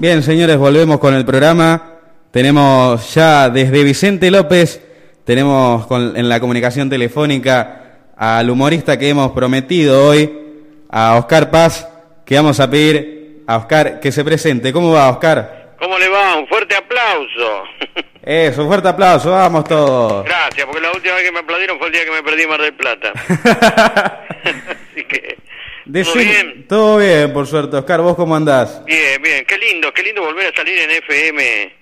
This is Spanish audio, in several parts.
Bien, señores, volvemos con el programa. Tenemos ya desde Vicente López, tenemos en la comunicación telefónica al humorista que hemos prometido hoy, a Oscar Paz, que vamos a pedir a Oscar que se presente. ¿Cómo va, Oscar? ¿Cómo le va? Un fuerte aplauso. Eso, un fuerte aplauso, vamos todos. Gracias, porque la última vez que me aplaudieron fue el día que me perdí Mar del Plata. Así que ¿Todo bien? Todo bien, por suerte. Oscar, ¿vos cómo andás? Bien, bien. Qué lindo, qué lindo volver a salir en FM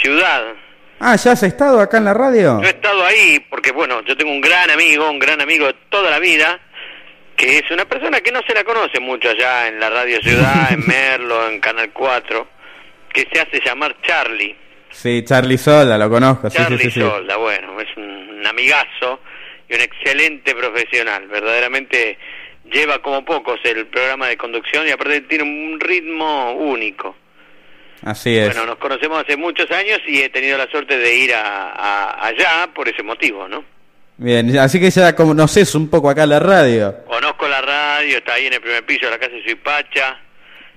Ciudad. Ah, ¿ya has estado acá en la radio? Yo he estado ahí porque, bueno, yo tengo un gran amigo, un gran amigo de toda la vida, que es una persona que no se la conoce mucho allá en la Radio Ciudad, en Merlo, en Canal 4, que se hace llamar Charlie. Sí, Charlie Solda, lo conozco. Charlie sí, sí, Solda, bueno, es un amigazo y un excelente profesional, verdaderamente lleva como pocos el programa de conducción y aparte tiene un ritmo único. Así es. Bueno, nos conocemos hace muchos años y he tenido la suerte de ir a, allá por ese motivo, ¿no? Bien, así que ya conoces un poco acá la radio. Conozco la radio, está ahí en el primer piso de la casa de Suipacha,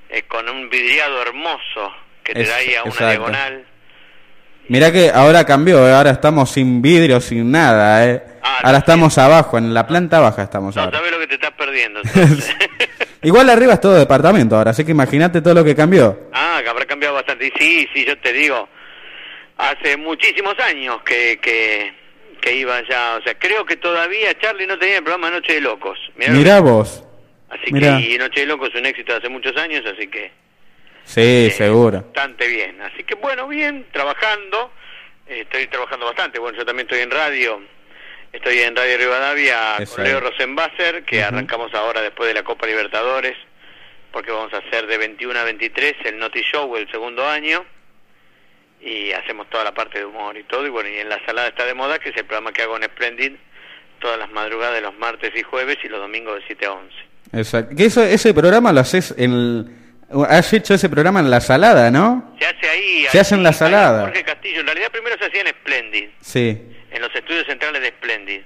eh, con un vidriado hermoso que te da ahí a una diagonal. Mirá que ahora cambió, ¿eh? ahora estamos sin vidrio, sin nada, ¿eh? Ah, ahora estamos abajo, en la planta baja estamos no, ahora. sabes lo que te estás perdiendo. Igual arriba es todo departamento ahora, así que imagínate todo lo que cambió. Ah, que habrá cambiado bastante. Y sí, sí, yo te digo, hace muchísimos años que, que, que iba ya. O sea, creo que todavía Charlie no tenía el programa Noche de Locos. Mirá, vos. Así que y Noche de Locos es un éxito de hace muchos años, así que... Sí, eh, seguro. Bastante bien. Así que bueno, bien, trabajando. Eh, estoy trabajando bastante. Bueno, yo también estoy en radio Estoy en Radio Rivadavia con Leo Rosenbasser, que arrancamos ahora después de la Copa Libertadores, porque vamos a hacer de 21 a 23 el Noti Show el segundo año, y hacemos toda la parte de humor y todo, y bueno, y en La Salada está de moda, que es el programa que hago en Splendid todas las madrugadas de los martes y jueves y los domingos de 7 a 11. Exacto. Que eso, ese programa lo haces en... Has hecho ese programa en La Salada, ¿no? Se hace ahí. Se hace en La Salada. Jorge Castillo. En realidad primero se hacía en Splendid. Sí en los estudios centrales de Splendid.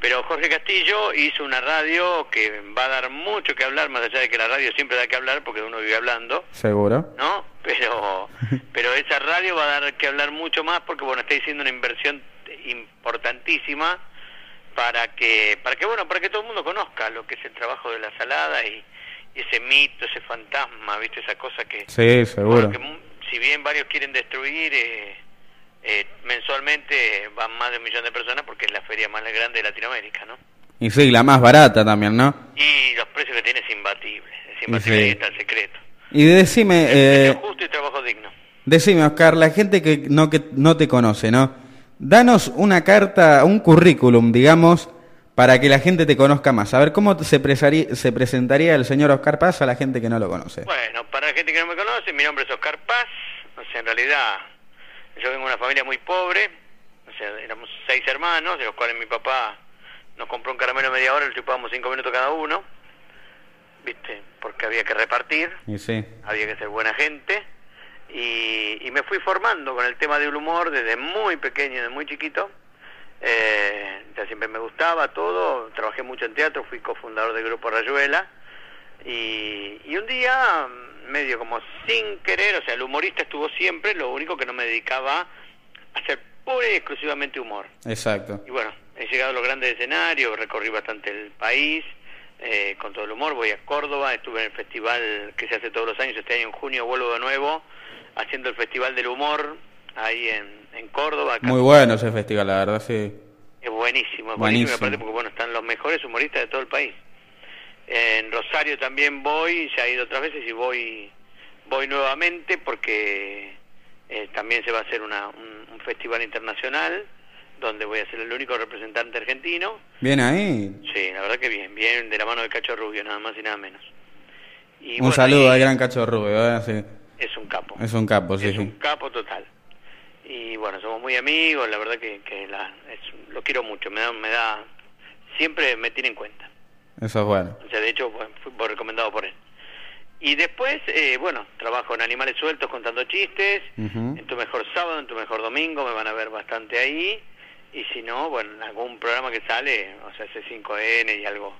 Pero Jorge Castillo hizo una radio que va a dar mucho que hablar, más allá de que la radio siempre da que hablar porque uno vive hablando. Seguro. ¿No? Pero, pero esa radio va a dar que hablar mucho más porque, bueno, está haciendo una inversión importantísima para que, para que, bueno, para que todo el mundo conozca lo que es el trabajo de la salada y, ese mito, ese fantasma, ¿viste? Esa cosa que... Sí, seguro. que, si bien varios quieren destruir... Eh, eh, mensualmente van más de un millón de personas porque es la feria más grande de Latinoamérica, ¿no? Y sí, la más barata también, ¿no? Y los precios que tiene es imbatible, es imbatible y, está el secreto. Y decime... Eh, justo y trabajo digno. Decime, Oscar, la gente que no, que no te conoce, ¿no? Danos una carta, un currículum, digamos, para que la gente te conozca más. A ver, ¿cómo se, se presentaría el señor Oscar Paz a la gente que no lo conoce? Bueno, para la gente que no me conoce, mi nombre es Oscar Paz. O sea, en realidad yo vengo de una familia muy pobre, o sea, éramos seis hermanos, de los cuales mi papá nos compró un caramelo a media hora, le chupábamos cinco minutos cada uno, ¿viste? Porque había que repartir, había que ser buena gente, y, me fui formando con el tema del humor desde muy pequeño, desde muy chiquito. Eh, ya siempre me gustaba todo, trabajé mucho en teatro, fui cofundador del grupo Rayuela, y, y un día medio como sin querer, o sea, el humorista estuvo siempre, lo único que no me dedicaba a hacer pura y exclusivamente humor. Exacto. Y bueno, he llegado a los grandes escenarios, recorrí bastante el país eh, con todo el humor, voy a Córdoba, estuve en el festival que se hace todos los años, este año en junio vuelvo de nuevo, haciendo el Festival del Humor ahí en, en Córdoba. Muy bueno ese festival, la verdad, sí. Es buenísimo, es buenísimo, aparte porque bueno, están los mejores humoristas de todo el país. En Rosario también voy, ya he ido otras veces y voy voy nuevamente porque eh, también se va a hacer una, un, festival internacional donde voy a ser el único representante argentino. Bien ahí. Sí, la verdad que bien, bien de la mano de Cacho Rubio, nada más y nada menos. un saludo al gran Cacho Rubio, ¿eh? Es un capo. Es un capo, sí. Es un capo total. Y bueno, somos muy amigos, la verdad que, que la, lo quiero mucho, me da, me da, siempre me tiene en cuenta. Eso es bueno. O sea, de hecho, fue recomendado por él. Y después, eh, bueno, trabajo en Animales Sueltos contando chistes, en Tu Mejor Sábado, en Tu Mejor Domingo, me van a ver bastante ahí, y si no, bueno, en algún programa que sale, o sea, C5N y algo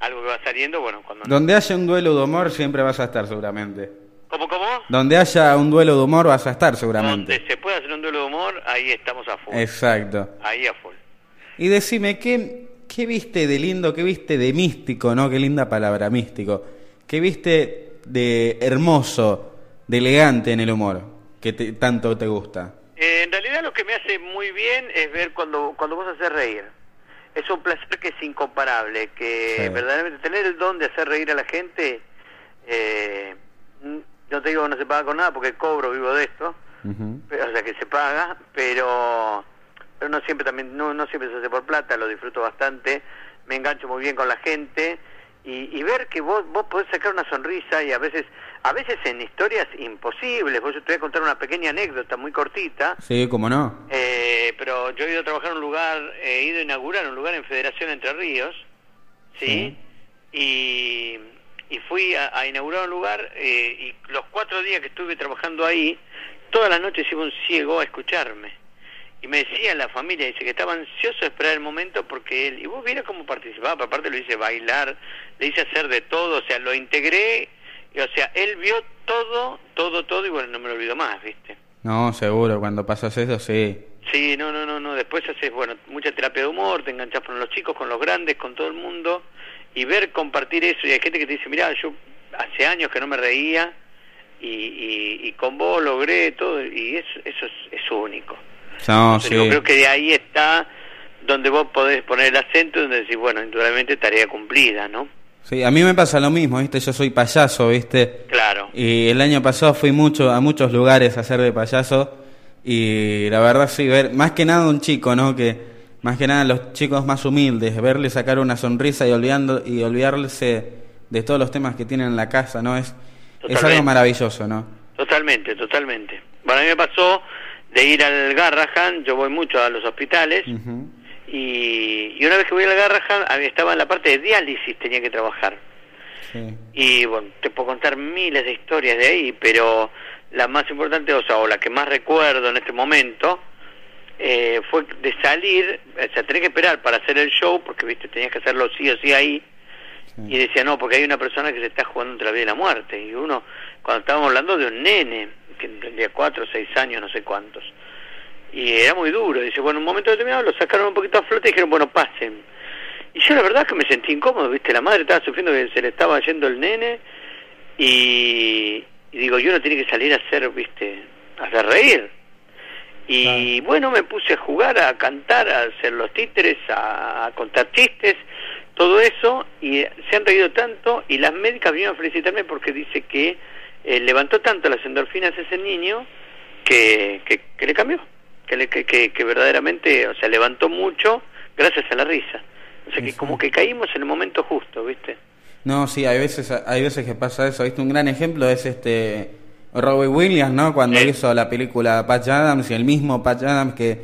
algo que va saliendo, bueno, cuando... Donde haya un duelo de humor siempre vas a estar seguramente. ¿Cómo, cómo? Donde haya un duelo de humor vas a estar seguramente. Donde se pueda hacer un duelo de humor, ahí estamos a full. Exacto. Ahí a full. Y decime, ¿qué, ¿qué viste de lindo, qué viste de místico, no? Qué linda palabra, místico. ¿Qué viste de hermoso, de elegante en el humor, que te- tanto te gusta? Eh, en realidad lo que me hace muy bien es ver cuando, cuando vos haces reír. Es un placer que es incomparable, que Sí. verdaderamente tener el don de hacer reír a la gente, eh, no te digo que no se paga con nada porque cobro, vivo de esto, pero, o sea que se paga, pero pero no siempre también no, no siempre se hace por plata, lo disfruto bastante, me engancho muy bien con la gente y, y ver que vos vos podés sacar una sonrisa y a veces a veces en historias imposibles, vos yo te voy a contar una pequeña anécdota muy cortita, Sí, cómo no. eh, pero yo he ido a trabajar en un lugar, he ido a inaugurar un lugar en Federación Entre Ríos, ¿sí? Y, y fui a, a inaugurar un lugar eh, y los cuatro días que estuve trabajando ahí, todas las noches iba un ciego a escucharme. Y me decía la familia, dice que estaba ansioso de esperar el momento porque él, y vos vieras cómo participaba, pero aparte lo hice bailar, le hice hacer de todo, o sea, lo integré, y, o sea, él vio todo, todo, todo, y bueno, no me lo olvido más, ¿viste? No, seguro, cuando pasas eso, sí. Sí, no, no, no, no. Después haces, bueno, mucha terapia de humor, te enganchas con los chicos, con los grandes, con todo el mundo, y ver compartir eso. Y hay gente que te dice, mira, yo hace años que no me reía, y, y, y con vos logré todo, y eso, eso es, es único. No, Entonces, sí. Yo creo que de ahí está donde vos podés poner el acento, donde decís, bueno, indudablemente tarea cumplida, ¿no? Sí, a mí me pasa lo mismo, ¿viste? Yo soy payaso, ¿viste? Claro. Y el año pasado fui mucho a muchos lugares a hacer de payaso y la verdad sí, ver más que nada un chico, ¿no? Que más que nada los chicos más humildes, verle sacar una sonrisa y olvidando y olvidarse de todos los temas que tienen en la casa, ¿no? Es es algo maravilloso, ¿no? Totalmente, totalmente. Bueno, a mí me pasó de ir al Garrahan, yo voy mucho a los hospitales, y, y una vez que voy al Garrahan, había- estaba en la parte de diálisis, tenía que trabajar. Sí. Y bueno, te puedo contar miles de historias de ahí, pero la más importante, o sea, o la que más recuerdo en este momento, eh, fue de salir, o sea, tenés que esperar para hacer el show, porque, viste, tenías que hacerlo sí o sí ahí, Sí. y decía, no, porque hay una persona que se está jugando entre la vida y la muerte. Y uno, cuando estábamos hablando de un nene, que tendría cuatro o seis años, no sé cuántos. Y era muy duro. Dice, bueno, en un momento determinado lo sacaron un poquito a flote y dijeron, bueno, pasen. Y yo la verdad que me sentí incómodo, ¿viste? La madre estaba sufriendo que se le estaba yendo el nene. Y, y digo, yo no tiene que salir a hacer, ¿viste? A hacer reír. Y bueno, me puse a jugar, a cantar, a hacer los títeres, a, a contar chistes, todo eso, y se han reído tanto, y las médicas vinieron a felicitarme porque dice que eh, levantó tanto las endorfinas ese niño que, que, que le cambió, que, le, que, que, que verdaderamente, o sea, levantó mucho gracias a la risa. O sea, que Sí. como que caímos en el momento justo, ¿viste? No, sí, hay veces, hay veces que pasa eso. ¿Viste? Un gran ejemplo es este Robbie Williams, ¿no? Cuando hizo la película Patch Adams y el mismo Patch Adams que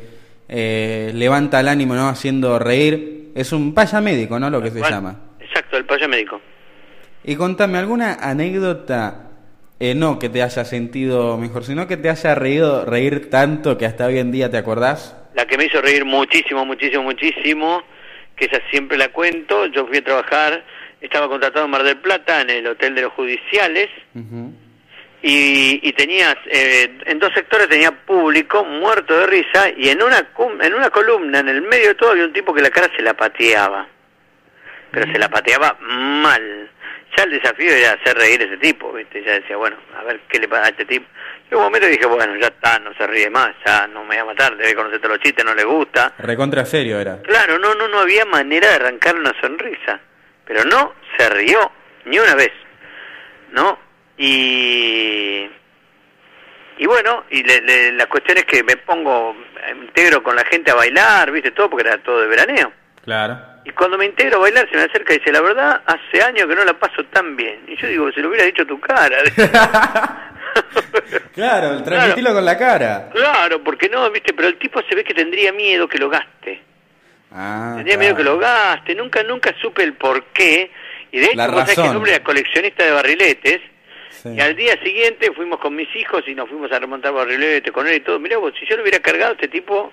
eh, levanta el ánimo, ¿no? Haciendo reír. Es un paya médico, ¿no? Lo que se llama. Exacto, el paya médico. Y contame, ¿alguna anécdota, eh, no que te haya sentido mejor, sino que te haya reído, reír tanto que hasta hoy en día te acordás? la que me hizo reír muchísimo, muchísimo, muchísimo, que esa siempre la cuento, yo fui a trabajar, estaba contratado en Mar del Plata, en el Hotel de los Judiciales. Y, y tenías, eh, en dos sectores tenía público muerto de risa, y en una, en una columna, en el medio de todo, había un tipo que la cara se la pateaba, pero se la pateaba mal. Ya el desafío era hacer reír a ese tipo, ¿viste? Ya decía, bueno, a ver qué le pasa a este tipo. Y en un momento dije, bueno, ya está, no se ríe más, ya no me va a matar, debe conocer todos los chistes, no le gusta. Recontra serio era. Claro, no, no, no había manera de arrancar una sonrisa. Pero no se rió ni una vez. ¿No? Y. Y bueno, y le- le- la cuestión es que me pongo, me integro con la gente a bailar, ¿viste? Todo porque era todo de veraneo. Claro. Y cuando me integro a bailar se me acerca y dice, la verdad, hace años que no la paso tan bien. Y yo digo, se lo hubiera dicho tu cara. claro, transmitilo con la cara. claro, porque no, ¿viste? Pero el tipo se ve que tendría miedo que lo gaste. Ah, claro. miedo que lo gaste, nunca nunca supe el por qué. Y de hecho, La vos sabés que razón. el hombre era coleccionista de barriletes. Sí. Y al día siguiente fuimos con mis hijos y nos fuimos a remontar barriletes con él y todo. Mirá vos, si yo lo hubiera cargado, este tipo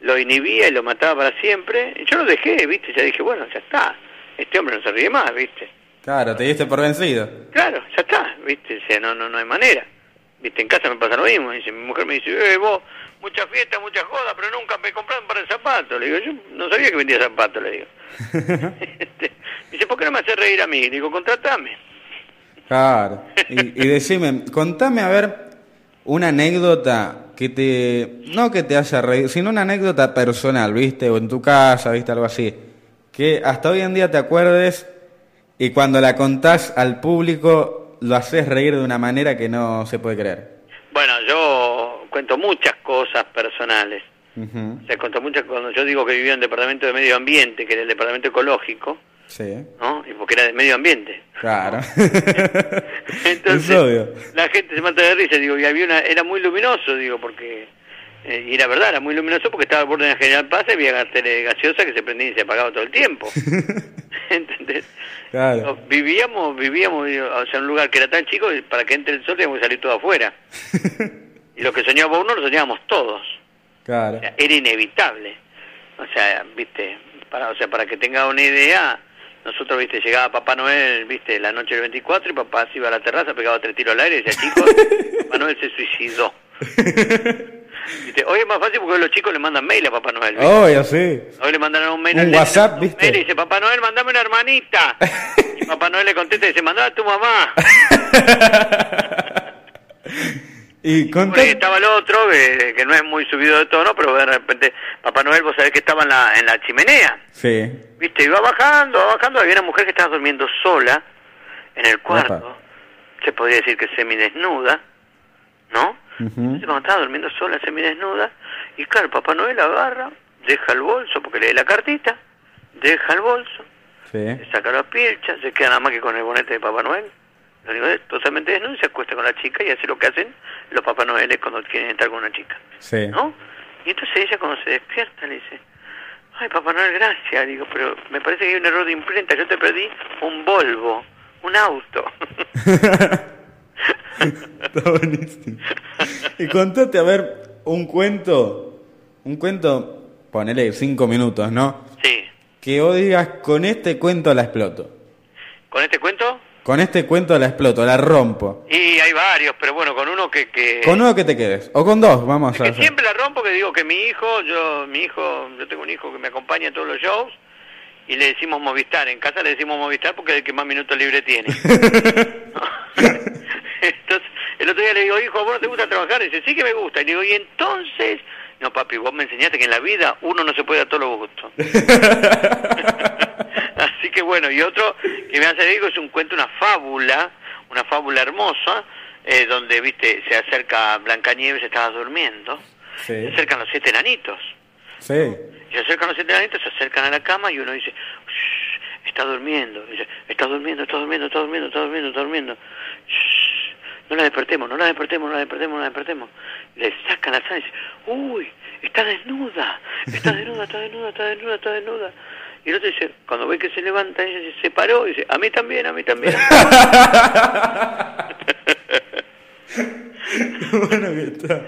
lo inhibía y lo mataba para siempre. Y yo lo dejé, ¿viste? Ya dije, bueno, ya está. Este hombre no se ríe más, ¿viste? Claro, te diste por vencido. Claro, ya está, ¿viste? O sea, no, no, no hay manera. ¿Viste? En casa me pasa lo mismo. Dice, mi mujer me dice, eh, vos, mucha fiesta, mucha joda, pero nunca me compraron para el zapato. Le digo, yo no sabía que vendía zapatos, le digo. Este, dice, ¿por qué no me haces reír a mí? Le digo, contratame. Claro. Y, y decime, contame a ver una anécdota que te, no que te haya reír, sino una anécdota personal, ¿viste? O en tu casa, ¿viste? Algo así. Que hasta hoy en día te acuerdes y cuando la contás al público lo haces reír de una manera que no se puede creer. Bueno, yo cuento muchas cosas personales. Se cuento muchas cuando yo digo que vivía en el departamento de medio ambiente, que era el departamento ecológico, Sí, ¿no? Y porque era de medio ambiente. claro. Entonces, es obvio. la gente se mata de risa, digo, y había una, era muy luminoso, digo, porque, eh, y era verdad, era muy luminoso porque estaba al borde de la General Paz y había tele gaseosa que se prendía y se apagaba todo el tiempo. ¿Entendés? Claro. Vivíamos, vivíamos, digo, o sea, en un lugar que era tan chico y para que entre el sol teníamos que salir todo afuera. Y lo que soñaba uno lo soñábamos todos. O Claro. sea, era inevitable. O sea, viste, para, o sea, para que tenga una idea, nosotros, viste, llegaba Papá Noel, viste, la noche del 24 y papá se iba a la terraza, pegaba tres tiros al aire y decía, chicos, Papá Noel se suicidó. Viste, hoy es más fácil porque hoy los chicos le mandan mail a Papá Noel. ¿viste? Obvio, sí. Hoy le mandaron un mail Un WhatsApp, ¿viste? mail y dice, Papá Noel, mandame una hermanita. Y Papá Noel le contesta y dice, mandá a tu mamá. Y Bueno, y contame... estaba el otro, que, que no es muy subido de tono, pero de repente Papá Noel, vos sabés que estaba en la, en la chimenea. Sí. Viste, iba bajando, iba bajando, había una mujer que estaba durmiendo sola en el cuarto. Se podría decir que semidesnuda, ¿no? Entonces cuando estaba durmiendo sola, semidesnuda, y claro, Papá Noel agarra, deja el bolso, porque lee la cartita, deja el bolso, Sí. le saca la pilcha, se queda nada más que con el bonete de Papá Noel. Es totalmente desnudo y se acuesta con la chica y hace lo que hacen los Papá Noeles cuando quieren estar con una chica. Sí. ¿no? Y entonces ella cuando se despierta le dice, ay Papá Noel, gracias, digo, pero me parece que hay un error de imprenta, yo te perdí un Volvo, un auto. Está buenísimo. Y contate, a ver, un cuento, un cuento, ponele cinco minutos, ¿no? sí, Que vos digas, con este cuento la exploto. con este cuento, Con este cuento la exploto, la rompo. y hay varios, pero bueno, con uno que... que Con uno que te quedes. O con dos, vamos a que hacer. siempre la rompo, que digo que mi hijo, yo, mi hijo, yo tengo un hijo que me acompaña en todos los shows, y le decimos Movistar, en casa le decimos Movistar porque es el que más minutos libre tiene. entonces, el otro día le digo, hijo, ¿a vos no te gusta trabajar? Y dice, sí que me gusta. Y le digo, y entonces, no papi, vos me enseñaste que en la vida uno no se puede dar todos los gustos. Así que bueno, y otro que me hace digo es un cuento, una fábula, una fábula hermosa, eh, donde, viste, se acerca Blancanieves, estaba durmiendo, Sí. se acercan los siete enanitos. Sí. Se acercan los siete enanitos, se acercan a la cama y uno dice, "Shh, está durmiendo. Dice, está durmiendo, está durmiendo, está durmiendo, está durmiendo, está durmiendo. Shh, no la despertemos, no la despertemos, no la despertemos, no la despertemos. Le sacan la sangre y dice, uy, está desnuda, está desnuda, está desnuda, está desnuda, está desnuda. Y el otro dice, cuando ve que se levanta, ella dice, se paró y dice, a mí también, a mí también. bueno que está.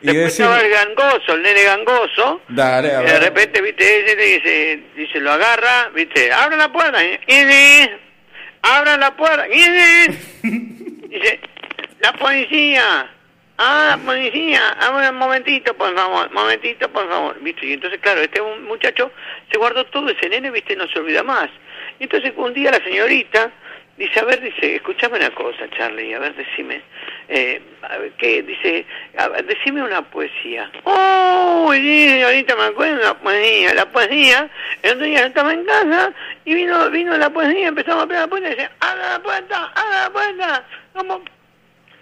Y Después estaba el gangoso, el nene gangoso, Dale, a Y de repente, viste, ese le dice, dice, lo agarra, viste, abre la puerta, y dice, abra la puerta, y dice, la policía, ah, policía, abre un momentito, por favor, momentito, por favor, viste, y entonces, claro, este muchacho se guardó todo ese nene, viste, no se olvida más. Y entonces un día la señorita dice, a ver, dice, escúchame una cosa, Charlie, a ver, decime, eh, a ver, ¿qué? Dice, decime una poesía. Oh, sí, ahorita me acuerdo la poesía, la poesía, el otro día estaba en casa y vino, vino la poesía, empezamos a pegar la puerta y dice, abra la puerta, abra la puerta, como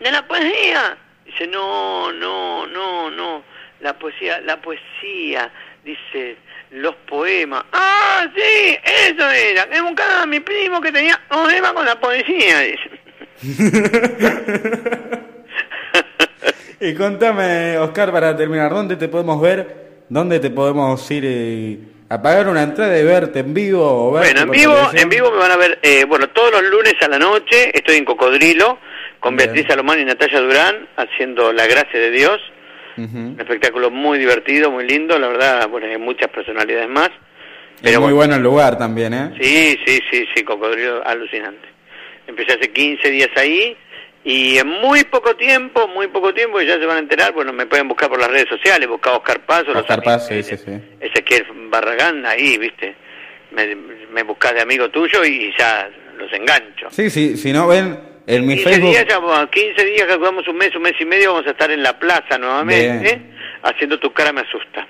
de la poesía. Dice, no, no, no, no, la poesía, la poesía, dice, los poemas. Ah, sí, eso era, que buscaba a mi primo que tenía problema con la poesía, dice. Y contame, Oscar, para terminar, ¿dónde te podemos ver? ¿Dónde te podemos ir eh, a pagar una entrada y verte en vivo? O verte Bueno, en vivo, televisión? en vivo me van a ver, eh, bueno, todos los lunes a la noche estoy en Cocodrilo con Bien. Beatriz Salomón y Natalia Durán haciendo La Gracia de Dios. Un espectáculo muy divertido, muy lindo, la verdad, bueno, hay muchas personalidades más. es muy bueno el lugar también, ¿eh? Sí, sí, sí, sí, cocodrilo alucinante. Empecé hace 15 días ahí y en muy poco tiempo, muy poco tiempo, ya se van a enterar, bueno, me pueden buscar por las redes sociales, buscar Oscar Paz o Oscar Paz, sí, sí, sí. Ezequiel Barragán, ahí, viste, me, me buscas de amigo tuyo y ya los engancho. Sí, sí, si no ven en mi 15 Facebook... Días, ya, 15 días que jugamos un mes, un mes y medio, vamos a estar en la plaza nuevamente, haciendo Tu cara me asusta.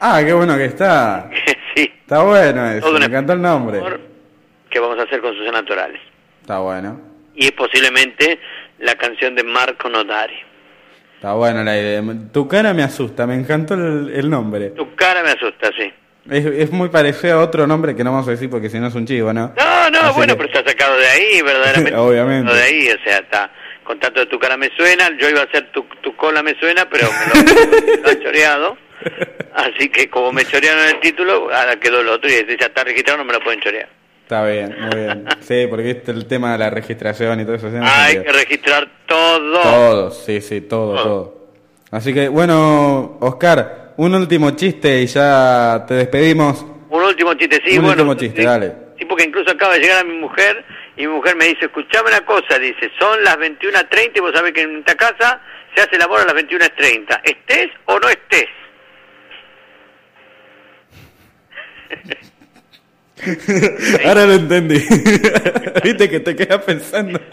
Ah, qué bueno que está. sí. Está bueno eso, me encantó el nombre. Que vamos a hacer con Susana Torales. Está bueno. Y es posiblemente la canción de Marco Notari. Está bueno la idea. Tu cara me asusta, me encantó el, nombre. Tu cara me asusta, sí. Es, muy parecido a otro nombre que no vamos a decir porque si no es un chivo, ¿no? No, no, bueno, pero está sacado de ahí, verdaderamente. Obviamente. De ahí, o sea, está con tanto de tu cara me suena, yo iba a hacer tu, tu cola me suena, pero me lo, lo han choreado. Así que como me chorearon el título, ahora quedó el otro y ya está registrado, no me lo pueden chorear. Está bien, muy bien. Sí, porque este el tema de la registración y todo eso. Hay que registrar todo. Todo, sí, sí, todo, todo, Así que, bueno, Oscar, un último chiste y ya te despedimos. Un último chiste, sí, un bueno. último chiste, dale. Sí, porque incluso acaba de llegar a mi mujer y mi mujer me dice, escuchame una cosa, dice, son las 21.30 y vos sabés que en esta casa se hace el amor a las 21.30. ¿Estés o no estés? Ahora lo entendí. Viste que te quedas pensando.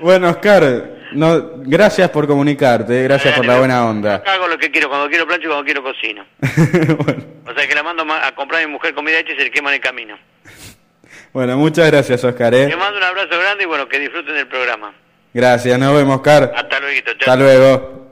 Bueno, Oscar, no, gracias por comunicarte, gracias por la buena onda. Hago lo que quiero, cuando quiero plancho y cuando quiero cocino. O sea que la mando a comprar a mi mujer comida hecha y se le quema en el camino. Bueno, muchas gracias, Oscar. ¿eh? Te mando un abrazo grande y bueno, que disfruten del programa. Gracias, nos vemos, Oscar. Hasta luego. Hasta luego.